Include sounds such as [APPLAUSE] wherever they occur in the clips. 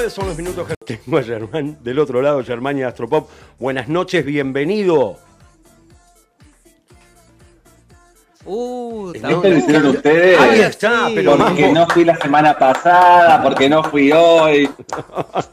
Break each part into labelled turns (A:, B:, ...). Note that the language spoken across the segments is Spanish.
A: 19 son los minutos que tengo a Germán del otro lado, Germán y Astropop. Buenas noches, bienvenido.
B: Uh,
C: ¿Qué te hicieron ustedes?
A: Ahí está, pero
C: porque
A: vamos.
C: no fui la semana pasada, porque no fui hoy.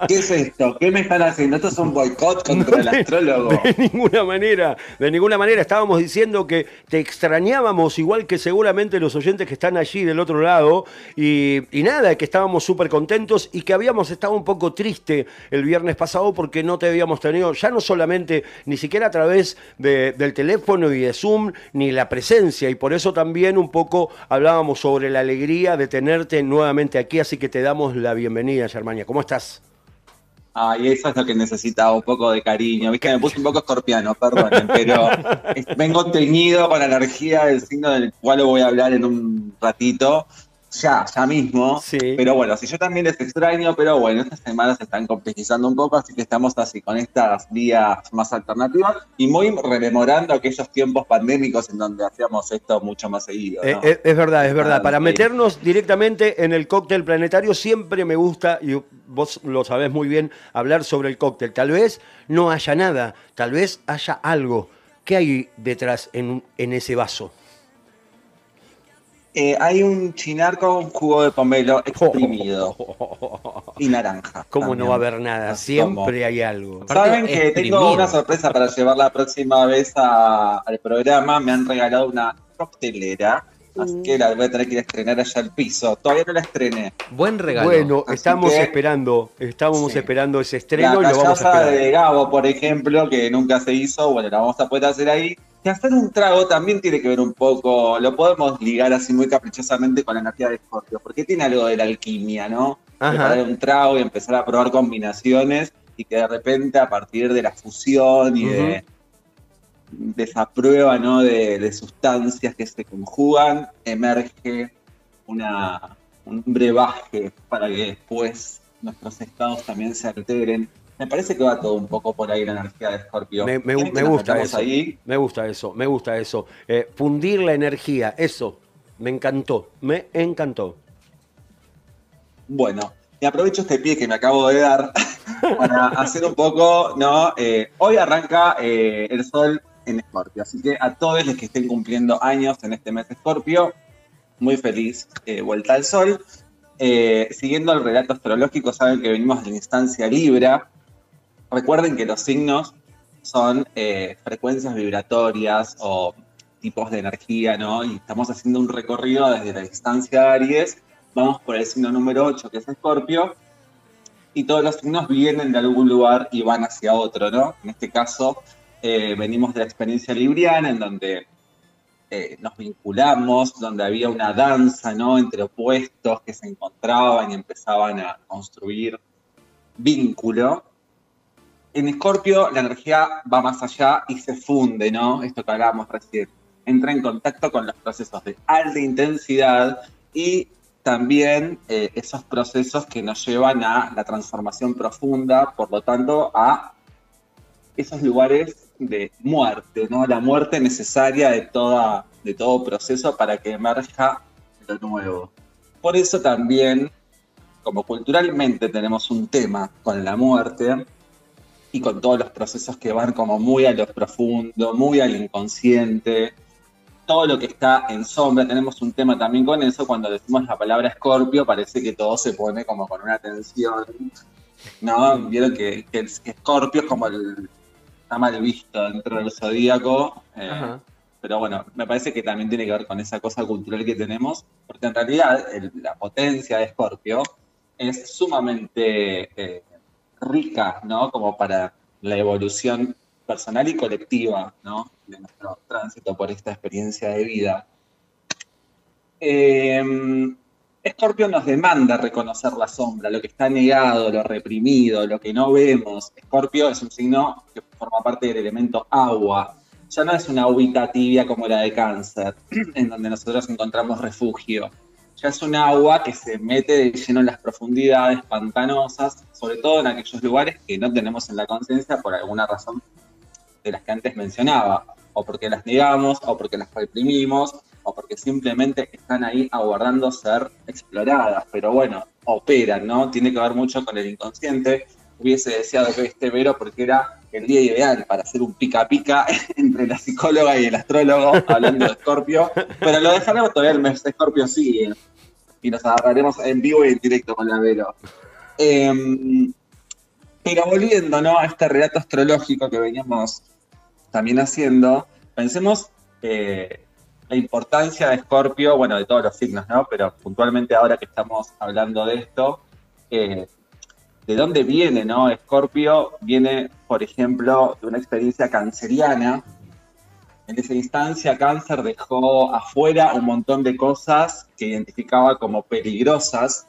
C: ¿Qué es esto? ¿Qué me están haciendo? Esto es un boicot contra el astrólogo.
A: De ninguna manera, de ninguna manera. Estábamos diciendo que te extrañábamos, igual que seguramente los oyentes que están allí del otro lado. Y, y nada, que estábamos súper contentos y que habíamos estado un poco triste el viernes pasado porque no te habíamos tenido, ya no solamente, ni siquiera a través de- del teléfono y de Zoom, ni la presencia. Y por eso también un poco hablábamos sobre la alegría de tenerte nuevamente aquí. Así que te damos la bienvenida, Germania. ¿Cómo estás?
C: Ay, eso es lo que necesitaba, un poco de cariño. Viste, me puse un poco escorpiano, perdonen, [LAUGHS] pero vengo teñido con energía del signo del cual voy a hablar en un ratito. Ya, ya mismo.
A: Sí.
C: Pero bueno, si yo también les extraño, pero bueno, estas semanas se están complejizando un poco, así que estamos así con estas vías más alternativas y muy rememorando aquellos tiempos pandémicos en donde hacíamos esto mucho más seguido.
A: Eh,
C: ¿no?
A: eh, es verdad, es verdad. Para meternos directamente en el cóctel planetario siempre me gusta, y vos lo sabés muy bien, hablar sobre el cóctel. Tal vez no haya nada, tal vez haya algo. ¿Qué hay detrás en, en ese vaso?
C: Eh, hay un chinar con jugo de pomelo [LAUGHS] exprimido y naranja.
A: ¿Cómo
C: también.
A: no va a haber nada? Siempre hay algo.
B: Aparte,
C: Saben que
B: exprimido.
C: tengo una sorpresa para llevar la próxima vez a- al programa. Me han regalado una coctelera, así que la voy a tener que ir a estrenar allá al piso. Todavía no la estrené.
B: Buen regalo.
A: Bueno,
C: Así
A: estamos
C: que-
A: esperando, estamos
C: Sí.
A: esperando ese estreno
C: La
A: y lo vamos a esperar.
C: de Gabo, por ejemplo, que nunca se hizo, bueno, la vamos a poder hacer ahí. Que hacer un trago también tiene que ver un poco, lo podemos ligar así muy caprichosamente con la energía de Scorpio, porque tiene algo de la alquimia, ¿no? Preparar un trago y empezar a probar combinaciones y que de repente a partir de la fusión y de, de esa prueba, ¿no? De, de sustancias que se conjugan, emerge una, un brebaje para que después nuestros estados también se alteren. Me parece que va todo un poco por ahí la energía de Scorpio.
A: Me, me-
C: ¿Quieren que
A: me
C: nos
A: gusta eso.
C: Ahí?
A: Me gusta eso, me gusta eso. Eh, fundir la energía, eso. Me encantó, me encantó.
C: Bueno, y aprovecho este pie que me acabo de dar [LAUGHS] para hacer un poco, ¿no? Eh, hoy arranca eh, el sol en Escorpio, así que a todos los que estén cumpliendo años en este mes de Escorpio, muy feliz eh, vuelta al sol. Siguiendo el relato astrológico, saben que venimos de la instancia Libra. Recuerden que los signos son eh, frecuencias vibratorias o tipos de energía, ¿no? Y estamos haciendo un recorrido desde la distancia de Aries vamos por el signo número 8, que es Escorpio, y todos los signos vienen de algún lugar y van hacia otro, ¿no? En este caso, eh, venimos de la experiencia libriana, en donde eh, nos vinculamos, donde había una danza, ¿no? Entre opuestos que se encontraban y empezaban a construir vínculo. En Escorpio la energía va más allá y se funde, ¿no? Esto que hablábamos recién. Entra en contacto con los procesos de alta intensidad y también eh, esos procesos que nos llevan a la transformación profunda, por lo tanto, a esos lugares de muerte, ¿no? La muerte necesaria de, de todo proceso para que emerja lo nuevo. Por eso también, como culturalmente tenemos un tema con la muerte y con todos los procesos que van como muy a lo profundo, muy al inconsciente, todo lo que está en sombra, tenemos un tema también con eso, cuando decimos la palabra escorpio parece que todo se pone como con una tensión, ¿no? Vieron que, que escorpio es como el, está mal visto dentro del zodíaco, eh,
A: Ajá.
C: pero bueno, me parece que también tiene que ver con esa cosa cultural que tenemos, porque en realidad el- la potencia de escorpio es sumamente eh, rica, ¿no? Como para la evolución personal y colectiva, ¿no? De nuestro tránsito por esta experiencia de vida. Eh, Escorpio nos demanda reconocer la sombra, lo que está negado, lo reprimido, lo que no vemos. Escorpio es un signo que forma parte del elemento agua. Ya no es una agüita tibia como la de cáncer, [CLEARS THROAT] en donde nosotros encontramos refugio. Ya es un agua que se mete de lleno en las profundidades pantanosas, sobre todo en aquellos lugares que no tenemos en la conciencia por alguna razón de las que antes mencionaba, o porque las negamos, o porque las reprimimos, o porque simplemente están ahí aguardando ser exploradas, pero bueno, operan, ¿no? Tiene que ver mucho con el inconsciente. Hubiese deseado que este vero porque era el día ideal para hacer un pica pica [LAUGHS] entre la psicóloga y el astrólogo hablando de Escorpio, pero lo dejaremos todavía el mes de Escorpio sigue y nos agarraremos en vivo y en directo con la Vero. Em, pero volviendo ¿no? a este relato astrológico que veníamos también haciendo, pensemos eh, la importancia de Escorpio, bueno, de todos los signos, ¿no? Pero puntualmente ahora que estamos hablando de esto, eh, ¿de dónde viene, no? Escorpio viene, por ejemplo, de una experiencia canceriana. En esa instancia, Cáncer dejó afuera un montón de cosas que identificaba como peligrosas.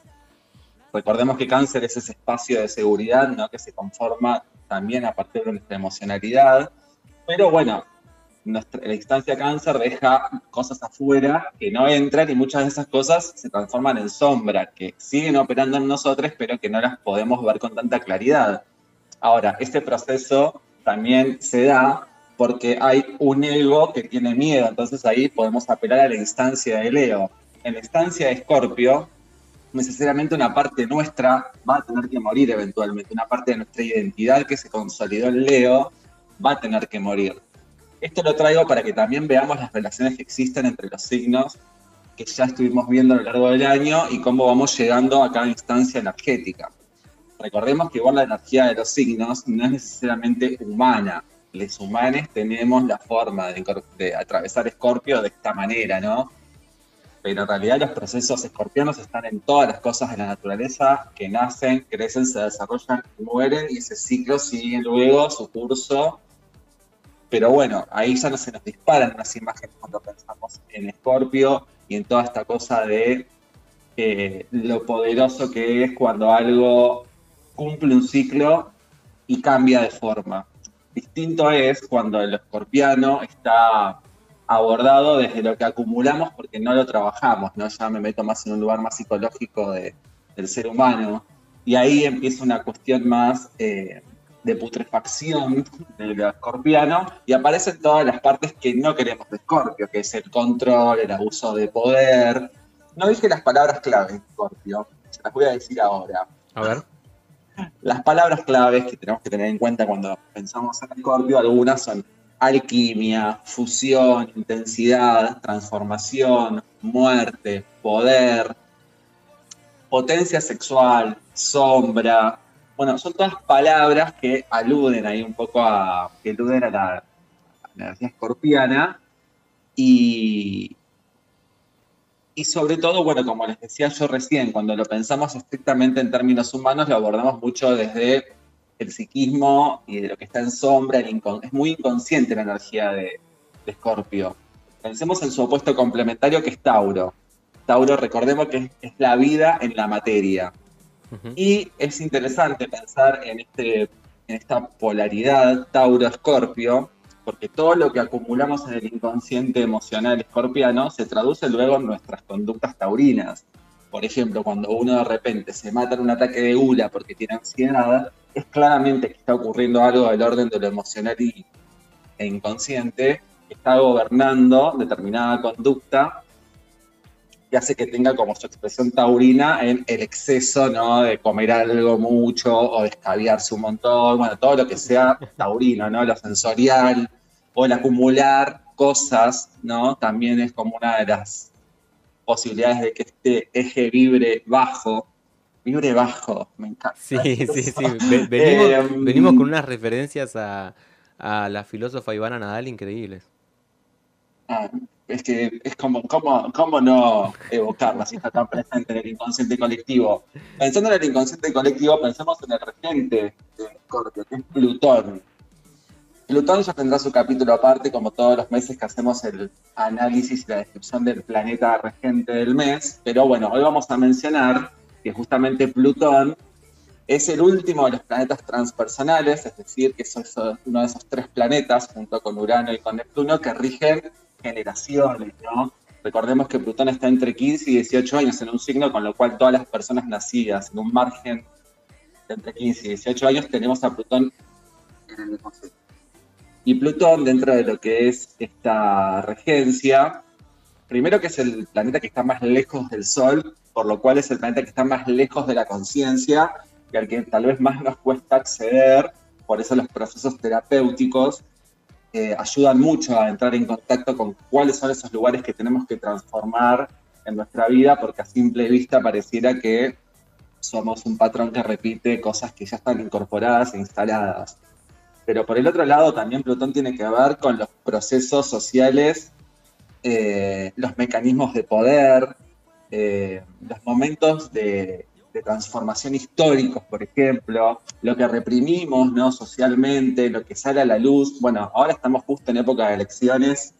C: Recordemos que Cáncer es ese espacio de seguridad, ¿no? Que se conforma también a partir de nuestra emocionalidad. Pero bueno, la instancia cáncer deja cosas afuera que no entran y muchas de esas cosas se transforman en sombra, que siguen operando en nosotros, pero que no las podemos ver con tanta claridad. Ahora, este proceso también se da porque hay un ego que tiene miedo, entonces ahí podemos apelar a la instancia de Leo. En la instancia de Escorpio, necesariamente una parte nuestra va a tener que morir eventualmente, una parte de nuestra identidad que se consolidó en Leo va a tener que morir esto lo traigo para que también veamos las relaciones que existen entre los signos que ya estuvimos viendo a lo largo del año y cómo vamos llegando a cada instancia energética. Recordemos que igual la energía de los signos no es necesariamente humana. Los humanos tenemos la forma de, atravesar Escorpio de esta manera, ¿no? Pero en realidad los procesos escorpianos están en todas las cosas de la naturaleza que nacen, crecen, se desarrollan mueren y ese ciclo sigue luego su curso pero bueno, ahí ya no se nos disparan las imágenes cuando pensamos en Scorpio y en toda esta cosa de eh, lo poderoso que es cuando algo cumple un ciclo y cambia de forma. Distinto es cuando el escorpiano está abordado desde lo que acumulamos porque no lo trabajamos, ¿no? Ya me meto más en un lugar más psicológico del ser humano. Y ahí empieza una cuestión más eh, de putrefacción del escorpiano y aparecen todas las partes que no queremos de Escorpio, que es el control, el abuso de poder. No dije las palabras clave Escorpio, se las voy a decir ahora.
B: A ver.
C: Las palabras claves que tenemos que tener en cuenta cuando pensamos en Escorpio, algunas son alquimia, fusión, intensidad, transformación, muerte, poder, potencia sexual, sombra, bueno, son todas palabras que aluden ahí un poco a, que aluden a la, energía escorpiana y, y sobre todo, bueno, como les decía yo recién, cuando lo pensamos estrictamente en términos humanos, lo abordamos mucho desde el psiquismo y de lo que está en sombra, es muy inconsciente la energía de, Escorpio. Pensemos en su opuesto complementario que es Tauro. Tauro, recordemos que es la vida en la materia. Y es interesante pensar en, este, en esta polaridad Tauro-Escorpio, porque todo lo que acumulamos en el inconsciente emocional escorpiano se traduce luego en nuestras conductas taurinas. Por ejemplo, cuando uno de repente se mata en un ataque de gula porque tiene ansiedad, es claramente que está ocurriendo algo del orden de lo emocional y, e inconsciente que está gobernando determinada conducta que hace que tenga como su expresión taurina en el exceso, ¿no? De comer algo mucho o de escabiarse un montón, bueno, todo lo que sea taurino, ¿no? Lo sensorial o el acumular cosas, ¿no? También es como una de las posibilidades de que este eje vibre bajo. Vibre bajo, me encanta.
B: Sí, sí, sí. [LAUGHS] Venimos, venimos con unas referencias a, a la filósofa Ivana Nadal increíbles.
C: Ah, es que es como, ¿cómo, cómo no evocarla si está tan presente en el inconsciente colectivo? Pensando en el inconsciente colectivo, pensemos en el regente de Scorpio, que es Plutón. Plutón ya tendrá su capítulo aparte, como todos los meses que hacemos el análisis y la descripción del planeta regente del mes, pero bueno, hoy vamos a mencionar que justamente Plutón es el último de los planetas transpersonales, es decir, que es uno de esos tres planetas, junto con Urano y con Neptuno, que rigen generaciones, ¿no? Recordemos que Plutón está entre 15 y 18 años en un signo, con lo cual todas las personas nacidas en un margen de entre 15 y 18 años tenemos a Plutón en el mismo signo. Y Plutón, dentro de lo que es esta regencia, primero que es el planeta que está más lejos del Sol, por lo cual es el planeta que está más lejos de la conciencia y al que tal vez más nos cuesta acceder, por eso los procesos terapéuticos eh, ayudan mucho a entrar en contacto con cuáles son esos lugares que tenemos que transformar en nuestra vida, porque a simple vista pareciera que somos un patrón que repite cosas que ya están incorporadas e instaladas. Pero por el otro lado, también Plutón tiene que ver con los procesos sociales, eh, los mecanismos de poder, eh, los momentos de, transformación históricos, por ejemplo, lo que reprimimos ¿no? socialmente, lo que sale a la luz. Bueno, ahora estamos justo en época de elecciones,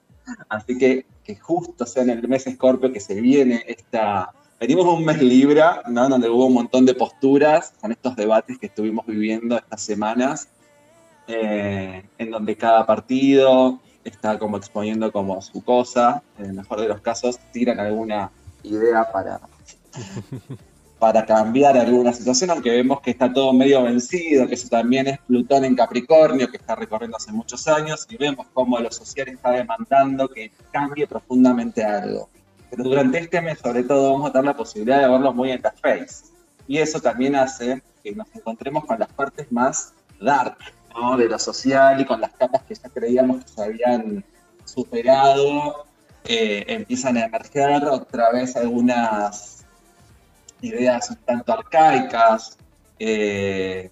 C: así que que justo sea en el mes Escorpio que se viene esta... Venimos un mes Libra, ¿no? donde hubo un montón de posturas con estos debates que estuvimos viviendo estas semanas, eh, en donde cada partido está como exponiendo como su cosa, en el mejor de los casos tiran alguna idea para, [LAUGHS] para cambiar alguna situación, aunque vemos que está todo medio vencido, que eso también es Plutón en Capricornio, que está recorriendo hace muchos años, y vemos cómo lo social está demandando que cambie profundamente algo. Pero durante este mes, sobre todo, vamos a tener la posibilidad de verlo muy en face. Y eso también hace que nos encontremos con las partes más dark de lo social y con las capas que ya creíamos que se habían superado eh, empiezan a emerger otra vez algunas ideas un tanto arcaicas, eh,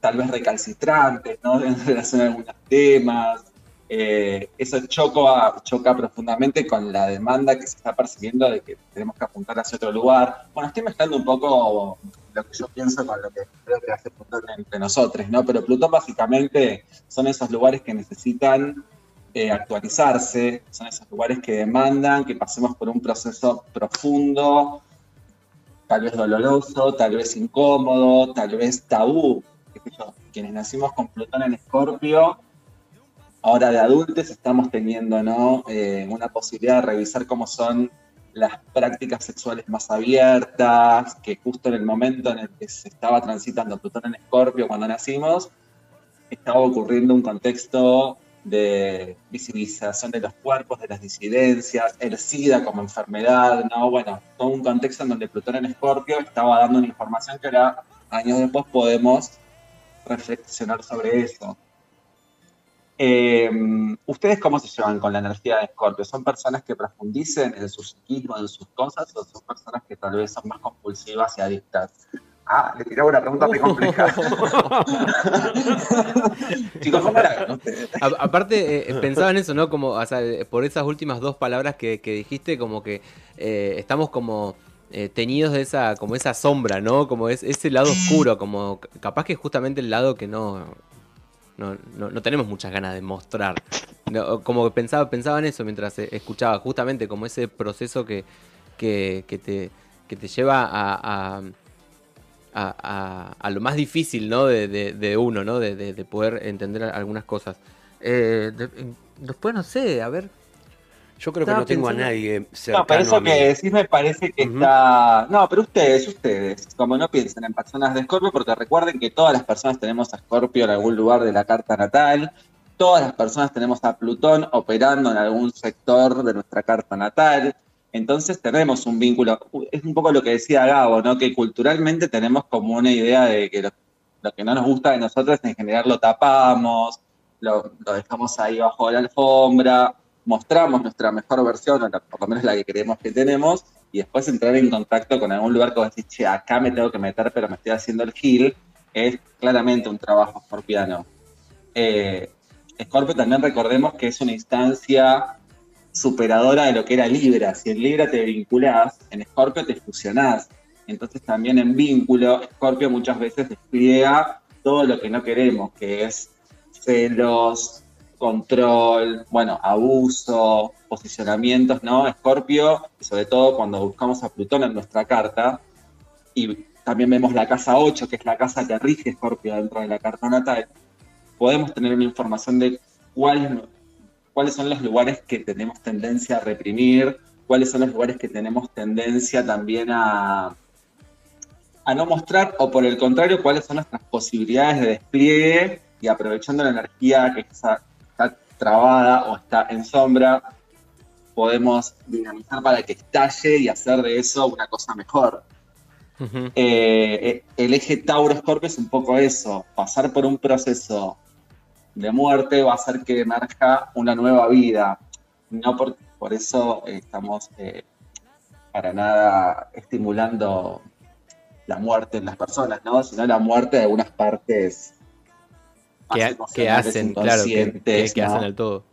C: tal vez recalcitrantes, ¿no? [LAUGHS] En relación a algunos temas. Eh, eso choca, profundamente con la demanda que se está percibiendo de que tenemos que apuntar hacia otro lugar. Bueno, estoy mezclando un poco lo que yo pienso con lo que creo que hace Plutón entre nosotros, ¿no? Pero Plutón básicamente son esos lugares que necesitan eh, actualizarse, son esos lugares que demandan que pasemos por un proceso profundo, tal vez doloroso, tal vez incómodo, tal vez tabú. Quienes nacimos con Plutón en Escorpio, ahora de adultos estamos teniendo ¿no? Eh, una posibilidad de revisar cómo son las prácticas sexuales más abiertas, que justo en el momento en el que se estaba transitando Plutón en Escorpio cuando nacimos, estaba ocurriendo un contexto de visibilización de los cuerpos, de las disidencias, el SIDA como enfermedad, ¿no? Bueno, todo un contexto en donde Plutón en Escorpio estaba dando una información que ahora, años después, podemos reflexionar sobre eso. Eh, ¿Ustedes cómo se llevan con la energía de Escorpio? ¿Son personas que profundicen en su psiquismo, en sus cosas, o son personas que tal vez son más compulsivas y adictas? Ah, le tiraba una pregunta muy complicada. [LAUGHS]
B: Chicos, ¿cómo la Aparte, eh, eh, pensaba en eso, ¿no? Como, o sea, eh, por esas últimas dos palabras que, dijiste, como que estamos como teñidos de esa, como esa sombra, ¿no? Como es, ese lado oscuro, como capaz que justamente el lado que no, no, no, tenemos muchas ganas de mostrar. como pensaba, pensaba en eso mientras escuchaba, justamente como ese proceso que, que, te, que te lleva a a, lo más difícil, ¿no? De, uno, ¿no? De, poder entender algunas cosas. Eh, después, no sé, a ver.
A: Yo creo que no tengo a nadie
C: cercano No, pero eso que decís me parece que está... No, pero ustedes, ustedes, como no piensen en personas de Escorpio, porque recuerden que todas las personas tenemos a Escorpio en algún lugar de la carta natal, todas las personas tenemos a Plutón operando en algún sector de nuestra carta natal, entonces tenemos un vínculo, es un poco lo que decía Gabo, ¿no? Que culturalmente tenemos como una idea de que lo, que no nos gusta de nosotros en general lo tapamos, lo, dejamos ahí bajo la alfombra, mostramos nuestra mejor versión, o por lo menos la que creemos que tenemos, y después entrar en contacto con algún lugar que vos decís, che, acá me tengo que meter, pero me estoy haciendo el gil, es claramente un trabajo escorpiano. Eh, Scorpio también recordemos que es una instancia superadora de lo que era Libra. Si en Libra te vinculás, en Scorpio te fusionás. Entonces también en vínculo, Scorpio muchas veces despliega todo lo que no queremos, que es celos, control, bueno, abuso, posicionamientos, ¿no? Scorpio, sobre todo cuando buscamos a Plutón en nuestra carta, y también vemos la casa 8, que es la casa que rige Scorpio dentro de la carta natal, podemos tener una información de cuál es cuáles son los lugares que tenemos tendencia a reprimir, cuáles son los lugares que tenemos tendencia también a, a no mostrar, o por el contrario, cuáles son nuestras posibilidades de despliegue y aprovechando la energía que está, trabada o está en sombra, podemos dinamizar para que estalle y hacer de eso una cosa mejor.
B: Ujú.
C: Eh, el eje Tauro-Escorpio es un poco eso, pasar por un proceso de muerte va a hacer que emerja una nueva vida. No por, por eso eh, estamos eh, para nada estimulando la muerte en las personas, ¿no? sino la muerte de algunas partes
B: que, hacen, claro, que, que-
C: inconscientes,
B: que
C: ¿no?
B: hacen el todo.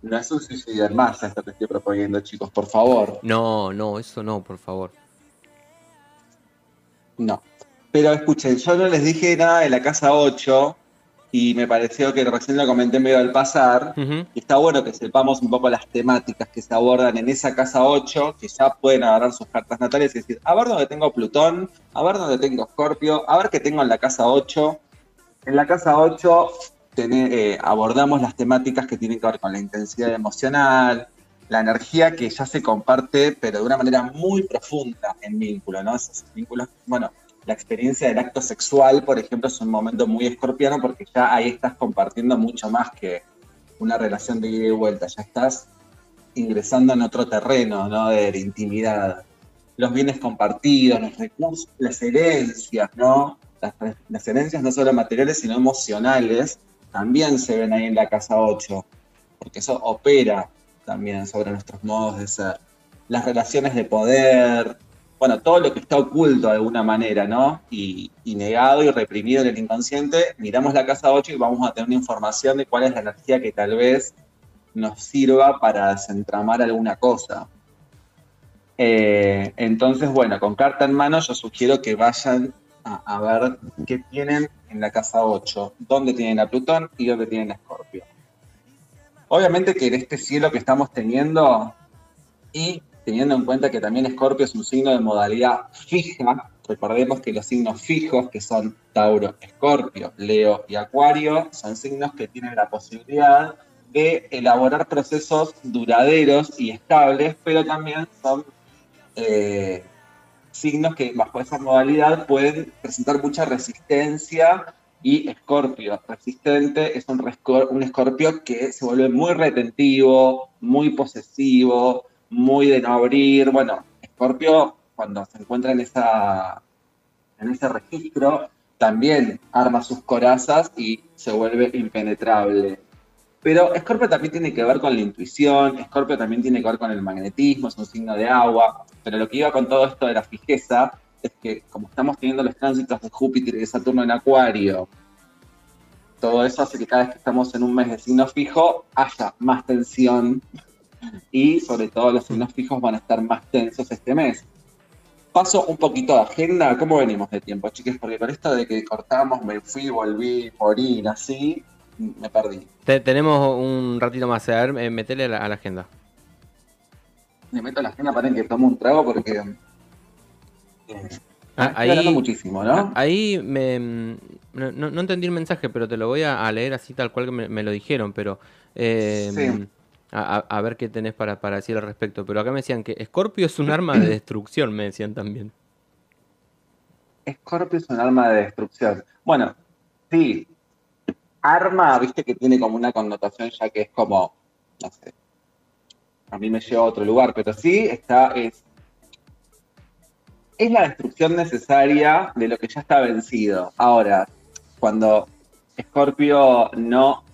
C: No es un suicidio en masa esto que estoy proponiendo, chicos, por favor.
B: No, no, eso no, por favor.
C: No. Pero escuchen, yo no les dije nada de la casa 8 y me pareció que recién lo comenté medio al pasar. Y está bueno que sepamos un poco las temáticas que se abordan en esa casa 8, que ya pueden agarrar sus cartas natales y decir, a ver dónde tengo Plutón, a ver dónde tengo Escorpio, a ver qué tengo en la casa 8. En la casa 8 tené- eh, abordamos las temáticas que tienen que ver con la intensidad emocional, la energía que ya se comparte, pero de una manera muy profunda en vínculo, ¿no? Esos vínculos, bueno, la experiencia del acto sexual, por ejemplo, es un momento muy escorpiano porque ya ahí estás compartiendo mucho más que una relación de ida y vuelta, ya estás ingresando en otro terreno, ¿no? De la intimidad. Los bienes compartidos, los recursos, las herencias, ¿no? Las, las herencias no solo materiales, sino emocionales, también se ven ahí en la casa 8, porque eso opera también sobre nuestros modos de ser. Las relaciones de poder, bueno, todo lo que está oculto de alguna manera, ¿no? Y, negado y reprimido en el inconsciente, miramos la casa 8 y vamos a tener una información de cuál es la energía que tal vez nos sirva para desentramar alguna cosa. Eh, entonces, bueno, con carta en mano yo sugiero que vayan a, a ver qué tienen en la casa 8, dónde tienen a Plutón y dónde tienen a Escorpio. Obviamente que en este cielo que estamos teniendo y teniendo en cuenta que también Escorpio es un signo de modalidad fija, recordemos que los signos fijos, que son Tauro, Escorpio, Leo y Acuario, son signos que tienen la posibilidad de elaborar procesos duraderos y estables, pero también son eh, signos que bajo esa modalidad pueden presentar mucha resistencia y Escorpio resistente es un, un Escorpio que se vuelve muy retentivo, muy posesivo, muy de no abrir. Bueno, Escorpio cuando se encuentra en, esa, en ese registro también arma sus corazas y se vuelve impenetrable. Pero Escorpio también tiene que ver con la intuición, Escorpio también tiene que ver con el magnetismo, es un signo de agua, pero lo que iba con todo esto de la fijeza es que como estamos teniendo los tránsitos de Júpiter y de Saturno en Acuario, todo eso hace que cada vez que estamos en un mes de signo fijo haya más tensión y sobre todo los signos fijos van a estar más tensos este mes. Paso un poquito de agenda, ¿cómo venimos de tiempo, chicos? Porque con esto de que cortamos, me fui, volví, morí, así, me perdí.
B: Te- tenemos un ratito más, a ver, eh, metele a la, a la agenda.
C: Me meto en la agenda para que tomo un trago porque... eh,
B: Ah, ahí,
C: muchísimo, ¿no?
B: ah, ahí me, no, entendí el mensaje, pero te lo voy a, a leer así tal cual que me, me lo dijeron, pero eh,
C: Sí.
B: A, ver qué tenés para, para decir al respecto. Pero acá me decían que Scorpio es un arma de [CLEARS THROAT] destrucción, me decían también.
C: Escorpio es un arma de destrucción. Bueno, sí. Arma, viste que tiene como una connotación ya que es como, no sé, a mí me lleva a otro lugar, pero sí está, es, es la destrucción necesaria de lo que ya está vencido. Ahora, cuando Escorpio no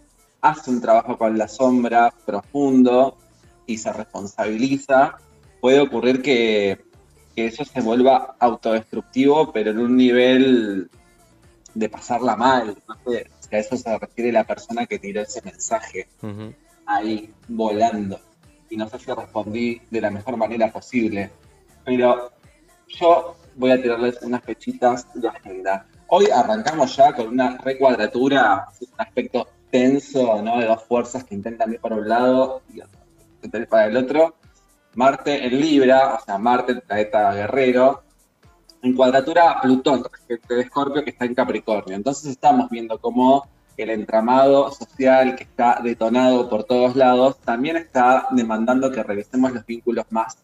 C: hace un trabajo con la sombra profundo y se responsabiliza, puede ocurrir que que eso se vuelva autodestructivo, pero en un nivel de pasarla mal. No sé, si a eso se refiere la persona que tiró ese mensaje ahí volando. Y no sé si respondí de la mejor manera posible. Pero yo voy a tirarles unas fechitas de agenda. Hoy arrancamos ya con una recuadratura, un aspecto tenso, ¿no? De dos fuerzas que intentan ir para un lado y para el otro. Marte en Libra, o sea, Marte, el planeta guerrero, en cuadratura Plutón, regente de Escorpio, que está en Capricornio. Entonces estamos viendo cómo el entramado social que está detonado por todos lados también está demandando que revisemos los vínculos más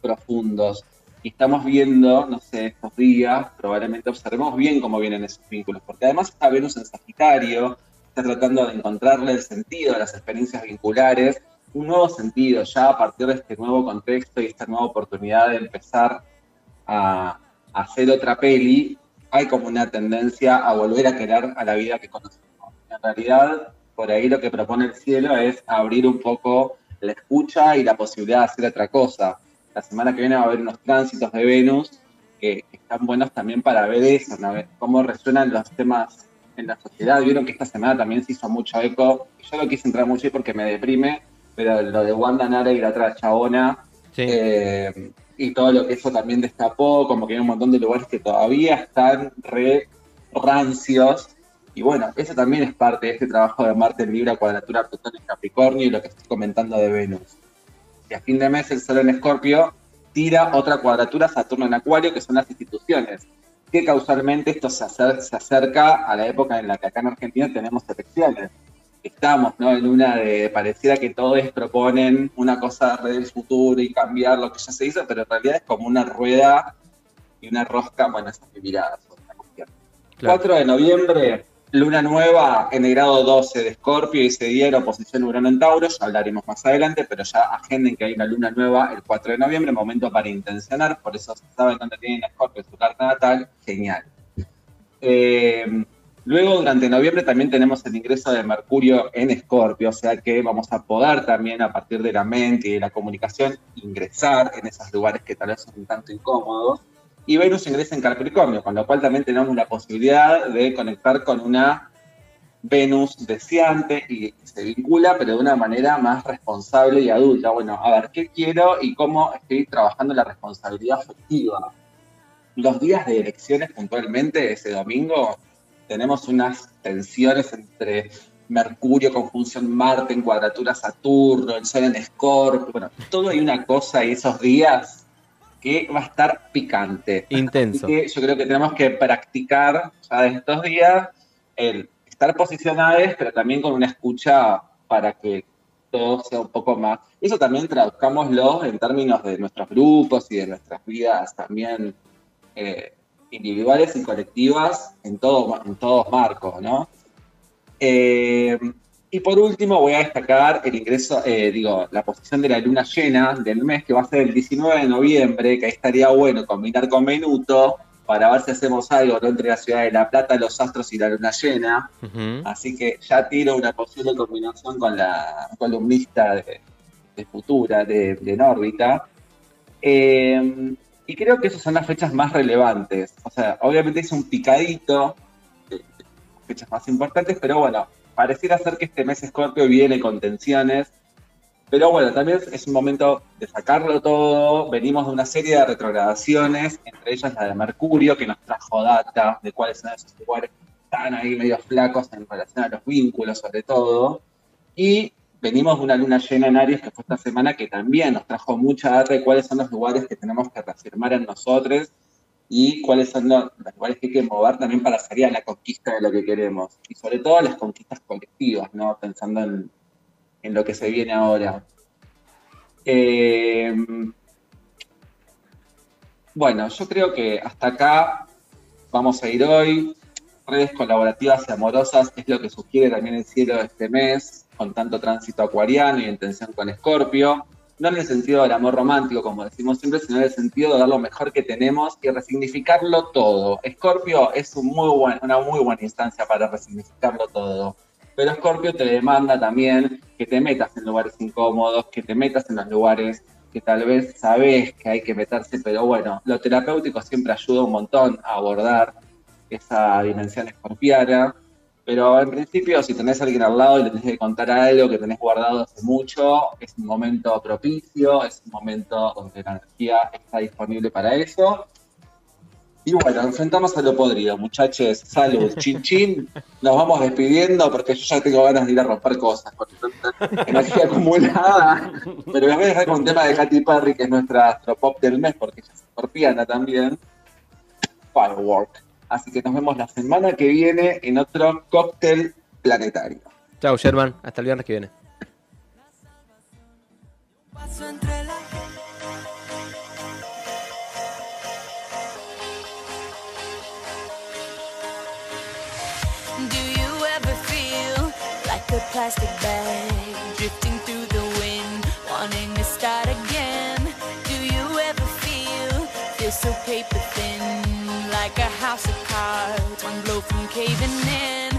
C: profundos. Y estamos viendo, no sé, estos días, probablemente observemos bien cómo vienen esos vínculos, porque además está Venus en Sagitario, tratando de encontrarle el sentido a las experiencias vinculares, un nuevo sentido, ya a partir de este nuevo contexto y esta nueva oportunidad de empezar a, hacer otra peli, hay como una tendencia a volver a querer a la vida que conocemos. En realidad, por ahí lo que propone el cielo es abrir un poco la escucha y la posibilidad de hacer otra cosa. La semana que viene va a haber unos tránsitos de Venus que, están buenos también para ver eso, cómo resuenan los temas en la sociedad. Vieron que esta semana también se hizo mucho eco. Yo no quise entrar mucho ahí porque me deprime, pero lo de Wanda Nara y la otra chabona, eh, y todo lo que eso también destapó, como que hay un montón de lugares que todavía están re rancios. Y bueno, eso también es parte de este trabajo de Marte en Libra, cuadratura Plutón en Capricornio y lo que estoy comentando de Venus. Y a fin de mes el Sol en Escorpio tira otra cuadratura Saturno en Acuario, que son las instituciones. Que causalmente esto se acerca a la época en la que acá en Argentina tenemos elecciones estamos, ¿no? En una de, pareciera que todos proponen una cosa del futuro y cambiar lo que ya se hizo, pero en realidad es como una rueda y una rosca, bueno, esa es mi mirada sobre la cuestión. 4 de noviembre, luna nueva en el grado 12 de Escorpio y se dieron oposición Urano en Tauro, ya hablaremos más adelante, pero ya agenden que hay una luna nueva el 4 de noviembre, momento para intencionar, por eso saben dónde tienen Escorpio su carta natal, genial. Eh, Luego, durante noviembre también tenemos el ingreso de Mercurio en Escorpio, o sea que vamos a poder también a partir de la mente y de la comunicación ingresar en esos lugares que tal vez son un tanto incómodos. Y Venus ingresa en Capricornio, con lo cual también tenemos la posibilidad de conectar con una Venus deseante y se vincula, pero de una manera más responsable y adulta. Bueno, a ver, ¿qué quiero y cómo estoy trabajando la responsabilidad afectiva? Los días de elecciones puntualmente, ese domingo, tenemos unas tensiones entre Mercurio conjunción Marte en cuadratura Saturno, el Sol en Escorpio, bueno, todo hay una cosa y esos días que va a estar picante.
B: Intenso.
C: yo creo que tenemos que practicar ya de estos días el estar posicionados, pero también con una escucha para que todo sea un poco más. Eso también traduzcámoslo en términos de nuestros grupos y de nuestras vidas también eh, individuales y colectivas en, todo, en todos marcos, ¿no? Eh, y por último voy a destacar el ingreso, eh, digo, la posición de la luna llena del mes, que va a ser el 19 de noviembre, que ahí estaría bueno combinar con Minuto para ver si hacemos algo entre la ciudad de La Plata, los astros y la luna llena. Así que ya tiro una posible combinación con la columnista de, Futura, de, de Nórbita. Eh, y creo que esas son las fechas más relevantes. O sea, obviamente es un picadito de fechas más importantes, pero bueno, pareciera ser que este mes Scorpio viene con tensiones. Pero bueno, también es un momento de sacarlo todo. Venimos de una serie de retrogradaciones, entre ellas la de Mercurio, que nos trajo data de cuáles son esos lugares que están ahí medio flacos en relación a los vínculos, sobre todo. Y venimos de una luna llena en Aries que fue esta semana que también nos trajo mucha data de cuáles son los lugares que tenemos que reafirmar en nosotros y cuáles son los, lugares que hay que mover también para salir a la conquista de lo que queremos. Y sobre todo las conquistas colectivas, ¿no? Pensando en, lo que se viene ahora. Eh, bueno, yo creo que hasta acá vamos a ir hoy. Redes colaborativas y amorosas es lo que sugiere también el cielo de este mes con tanto tránsito acuariano y en tensión con Escorpio, no en el sentido del amor romántico, como decimos siempre, sino en el sentido de dar lo mejor que tenemos y resignificarlo todo. Escorpio es muy buen, una muy buena instancia para resignificarlo todo. Pero Escorpio te demanda también que te metas en lugares incómodos, que te metas en los lugares que tal vez sabes que hay que meterse, pero bueno, lo terapéutico siempre ayuda un montón a abordar esa dimensión escorpiana pero en principio, si tenés a alguien al lado y le tenés que contar algo que tenés guardado hace mucho, es un momento propicio, es un momento donde la energía está disponible para eso. Y bueno, enfrentamos a lo podrido, muchachos. Salud, [LAUGHS] chin chin. Nos vamos despidiendo porque yo ya tengo ganas de ir a romper cosas con [LAUGHS] energía acumulada. Pero les voy a dejar con un tema de Katy Perry, que es nuestra astropop del mes, porque ella es escorpiana también. Firework. Así que nos vemos la semana que viene en otro cóctel planetario.
B: Chao, Sherman. Hasta el viernes que viene. Do you ever feel like a plastic bag drifting through the wind?
D: start again. Do you ever feel feel so paper thin, like a house of cards, one blow from caving in?